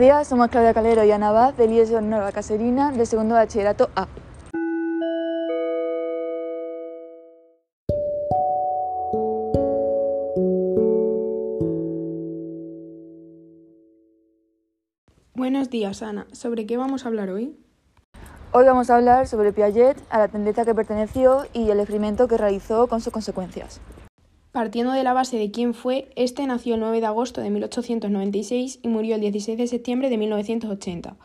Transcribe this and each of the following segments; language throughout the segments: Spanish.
Buenos días, somos Claudia Calero y Ana Baz del IES Nueva Caserina del segundo bachillerato A. Buenos días, Ana. ¿Sobre qué vamos a hablar hoy? Hoy vamos a hablar sobre Piaget, a la tendencia que perteneció y el experimento que realizó con sus consecuencias. Partiendo de la base de quién fue, este nació el 9 de agosto de 1896 y murió el 16 de septiembre de 1980.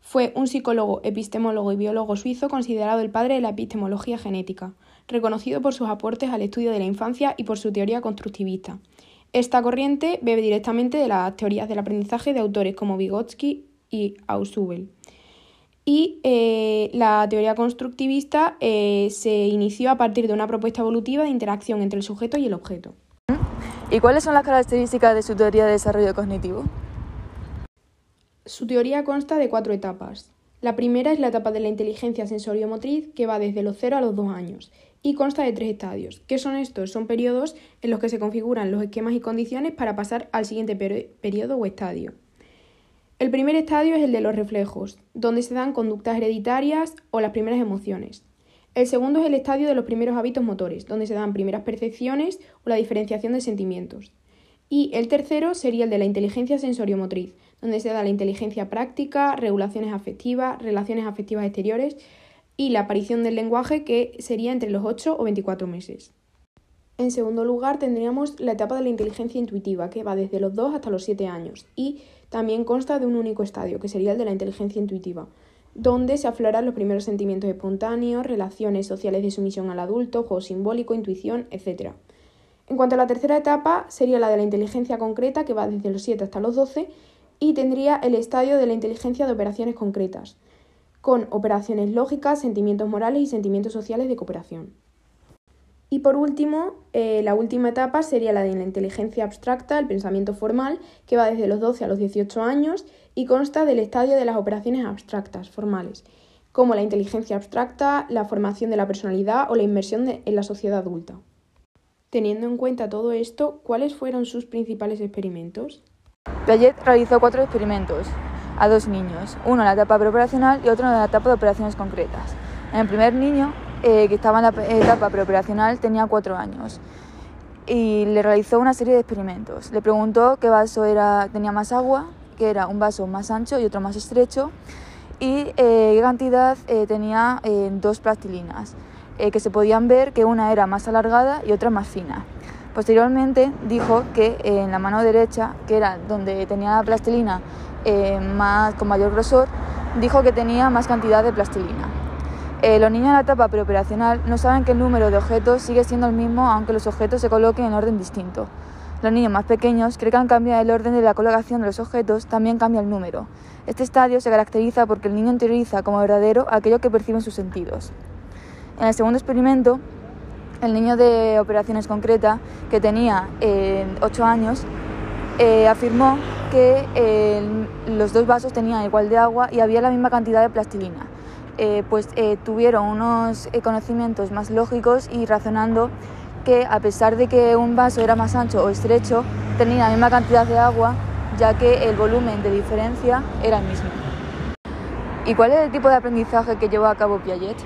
Fue un psicólogo, epistemólogo y biólogo suizo considerado el padre de la epistemología genética, reconocido por sus aportes al estudio de la infancia y por su teoría constructivista. Esta corriente bebe directamente de las teorías del aprendizaje de autores como Vygotsky y Ausubel y eh, la teoría constructivista eh, se inició a partir de una propuesta evolutiva de interacción entre el sujeto y el objeto. ¿Y cuáles son las características de su teoría de desarrollo cognitivo? Su teoría consta de cuatro etapas. La primera es la etapa de la inteligencia sensoriomotriz, que va desde los 0 a los 2 años, y consta de tres estadios. ¿Qué son estos? Son periodos en los que se configuran los esquemas y condiciones para pasar al siguiente periodo o estadio. El primer estadio es el de los reflejos, donde se dan conductas hereditarias o las primeras emociones. El segundo es el estadio de los primeros hábitos motores, donde se dan primeras percepciones o la diferenciación de sentimientos. Y el tercero sería el de la inteligencia sensoriomotriz, donde se da la inteligencia práctica, regulaciones afectivas, relaciones afectivas exteriores y la aparición del lenguaje que sería entre los 8 o 24 meses. En segundo lugar, tendríamos la etapa de la inteligencia intuitiva, que va desde los 2 hasta los 7 años, y también consta de un único estadio, que sería el de la inteligencia intuitiva, donde se afloran los primeros sentimientos espontáneos, relaciones sociales de sumisión al adulto, juego simbólico, intuición, etc. En cuanto a la tercera etapa, sería la de la inteligencia concreta, que va desde los 7 hasta los 12, y tendría el estadio de la inteligencia de operaciones concretas, con operaciones lógicas, sentimientos morales y sentimientos sociales de cooperación. Y por último, eh, la última etapa sería la de la inteligencia abstracta, el pensamiento formal, que va desde los 12 a los 18 años y consta del estadio de las operaciones abstractas, formales, como la inteligencia abstracta, la formación de la personalidad o la inmersión en la sociedad adulta. Teniendo en cuenta todo esto, ¿cuáles fueron sus principales experimentos? Piaget realizó cuatro experimentos a dos niños, uno en la etapa preoperacional y otro en la etapa de operaciones concretas. En el primer niño eh, que estaba en la etapa preoperacional, tenía cuatro años y le realizó una serie de experimentos. Le preguntó qué vaso era, tenía más agua, que era un vaso más ancho y otro más estrecho, y eh, qué cantidad eh, tenía dos plastilinas, que se podían ver que una era más alargada y otra más fina. Posteriormente dijo que en la mano derecha, que era donde tenía la plastilina más, con mayor grosor, dijo que tenía más cantidad de plastilina. Eh, los niños en la etapa preoperacional no saben que el número de objetos sigue siendo el mismo aunque los objetos se coloquen en orden distinto. Los niños más pequeños creen que al cambiar el orden de la colocación de los objetos también cambia el número. Este estadio se caracteriza porque el niño interioriza como verdadero aquello que percibe en sus sentidos. En el segundo experimento, el niño de operaciones concretas, que tenía 8 eh, años, eh, afirmó que los dos vasos tenían igual de agua y había la misma cantidad de plastilina. Eh, pues eh, tuvieron unos eh, conocimientos más lógicos y razonando que a pesar de que un vaso era más ancho o estrecho, tenía la misma cantidad de agua, ya que el volumen de diferencia era el mismo. ¿Y cuál es el tipo de aprendizaje que llevó a cabo Piaget?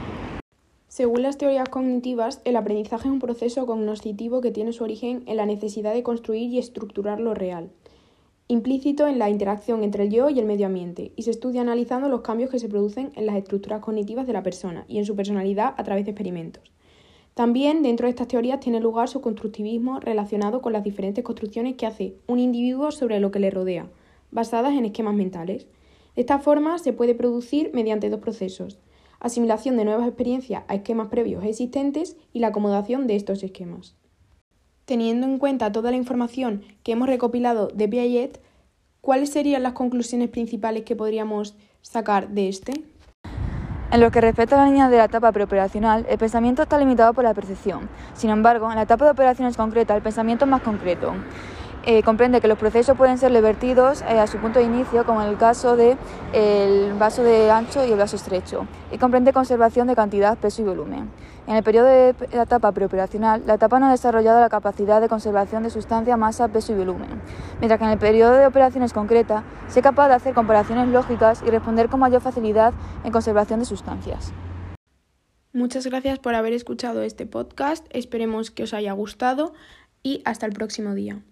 Según las teorías cognitivas, el aprendizaje es un proceso cognoscitivo que tiene su origen en la necesidad de construir y estructurar lo real implícito en la interacción entre el yo y el medio ambiente, y se estudia analizando los cambios que se producen en las estructuras cognitivas de la persona y en su personalidad a través de experimentos. También dentro de estas teorías tiene lugar su constructivismo relacionado con las diferentes construcciones que hace un individuo sobre lo que le rodea, basadas en esquemas mentales. De esta forma se puede producir mediante dos procesos, asimilación de nuevas experiencias a esquemas previos existentes y la acomodación de estos esquemas. Teniendo en cuenta toda la información que hemos recopilado de Piaget, ¿cuáles serían las conclusiones principales que podríamos sacar de este? En lo que respecta a la línea de la etapa preoperacional, el pensamiento está limitado por la percepción. Sin embargo, en la etapa de operaciones concretas, el pensamiento es más concreto. Eh, comprende que los procesos pueden ser revertidos eh, a su punto de inicio, como en el caso del vaso de ancho y el vaso estrecho, y comprende conservación de cantidad, peso y volumen. En el periodo de la etapa preoperacional, la etapa no ha desarrollado la capacidad de conservación de sustancia, masa, peso y volumen, mientras que en el periodo de operaciones concreta, se es capaz de hacer comparaciones lógicas y responder con mayor facilidad en conservación de sustancias. Muchas gracias por haber escuchado este podcast, esperemos que os haya gustado y hasta el próximo día.